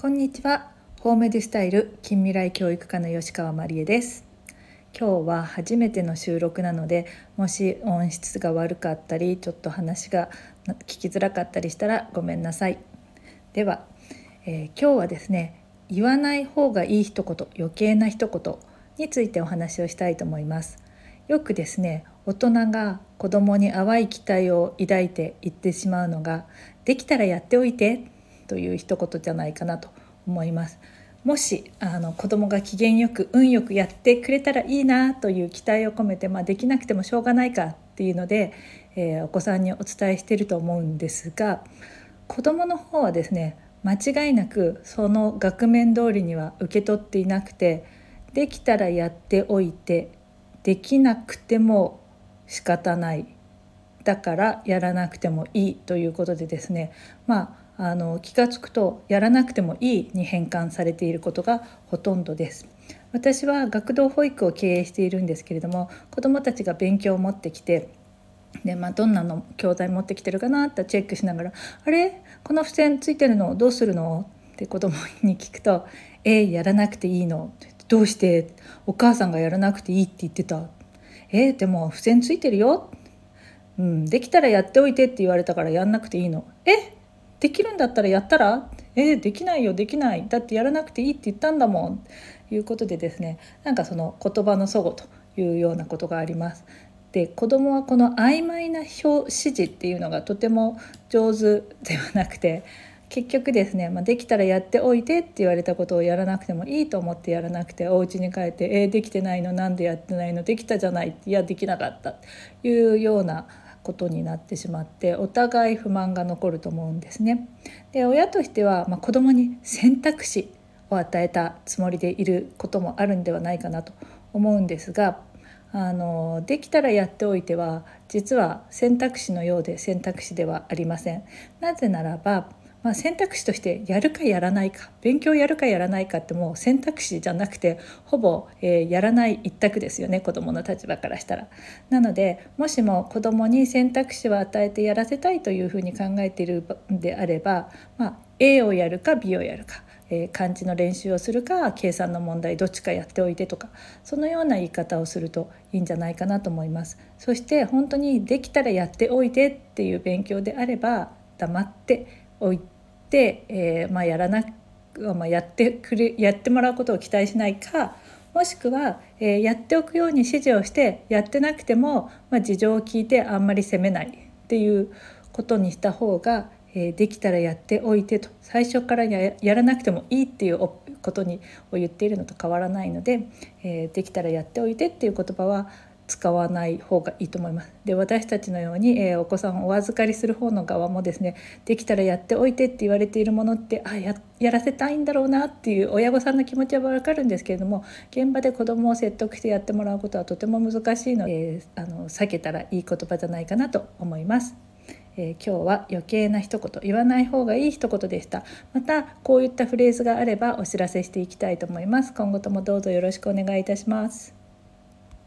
こんにちは。ホームデュスタイル近未来教育科の吉川真理恵です。今日は初めての収録なのでもし音質が悪かったりちょっと話が聞きづらかったりしたらごめんなさい。では、えー、今日はですね言わない方がいい一言余計な一言についてお話をしたいと思います。よくですね大人が子供に淡い期待を抱いて言ってしまうのができたらやっておいてという一言じゃないかなと思います。もしあの子供が機嫌よく運よくやってくれたらいいなという期待を込めて、まあ、できなくてもしょうがないかっていうので、えー、お子さんにお伝えしてると思うんですが子供の方はですね間違いなくその額面通りには受け取っていなくてできたらやっておいてできなくても仕方ない。だからやらなくてもいいということでですねまああの気が付くとやらなくてもいいに変換されていることがほとんどです。私は学童保育を経営しているんですけれども子どもたちが勉強を持ってきてで、まあ、どんなの教材持ってきてるかなってチェックしながら「あれ？この付箋ついてるのどうするの?」って子供に聞くと「えー、やらなくていいの?」どうして？お母さんがやらなくていいって言ってたえー、でも付箋ついてるよ、うん、できたらやっておいてって言われたからやんなくていいのえ？できるんだったらやったらえー、できないよできない。だってやらなくていいって言ったんだもん。ということでですねなんかその言葉の齟齬というようなことがあります。で子供はこの曖昧な表指示っていうのがとても上手ではなくて結局ですね、まあ、できたらやっておいてって言われたことをやらなくてもいいと思ってやらなくてお家に帰って「えー、できてないのなんでやってないのできたじゃない」いやできなかった。というようなことになってしまってお互い不満が残ると思うんですね。で親としては、まあ、子供に選択肢を与えたつもりでいることもあるんではないかなと思うんですがあのできたらやっておいては実は選択肢のようで選択肢ではありません。なぜならばまあ、選択肢としてやるかやらないか勉強やるかやらないかってもう選択肢じゃなくてほぼ、えー、やらない一択ですよね子どもの立場からしたら。なのでもしも子どもに選択肢を与えてやらせたいというふうに考えているんであれば、まあ、A をやるか B をやるか。え、漢字の練習をするか計算の問題どっちかやっておいてとかそのような言い方をするといいんじゃないかなと思いますそして本当にできたらやっておいてっていう勉強であれば黙っておいて、えー、まあ、やらなまあ、やってくれやってもらうことを期待しないかもしくは、えー、やっておくように指示をしてやってなくても、まあ、事情を聞いてあんまり責めないっていうことにした方が、えー、できたらやっておいてと。最初からやらなくてもいいっていうことにを言っているのと変わらないので、えー、できたらやっておいてっていう言葉は使わない方がいいと思います。で私たちのように、えー、お子さんをお預かりする方の側もですねできたらやっておいてって言われているものってあややらせたいんだろうなっていう親御さんの気持ちは分かるんですけれども現場で子どもを説得してやってもらうことはとても難しいので、えー、あの避けたらいい言葉じゃないかなと思います。えー、今日は余計な一言言わない方がいい一言でしたまたこういったフレーズがあればお知らせしていきたいと思います今後ともどうぞよろしくお願いいたします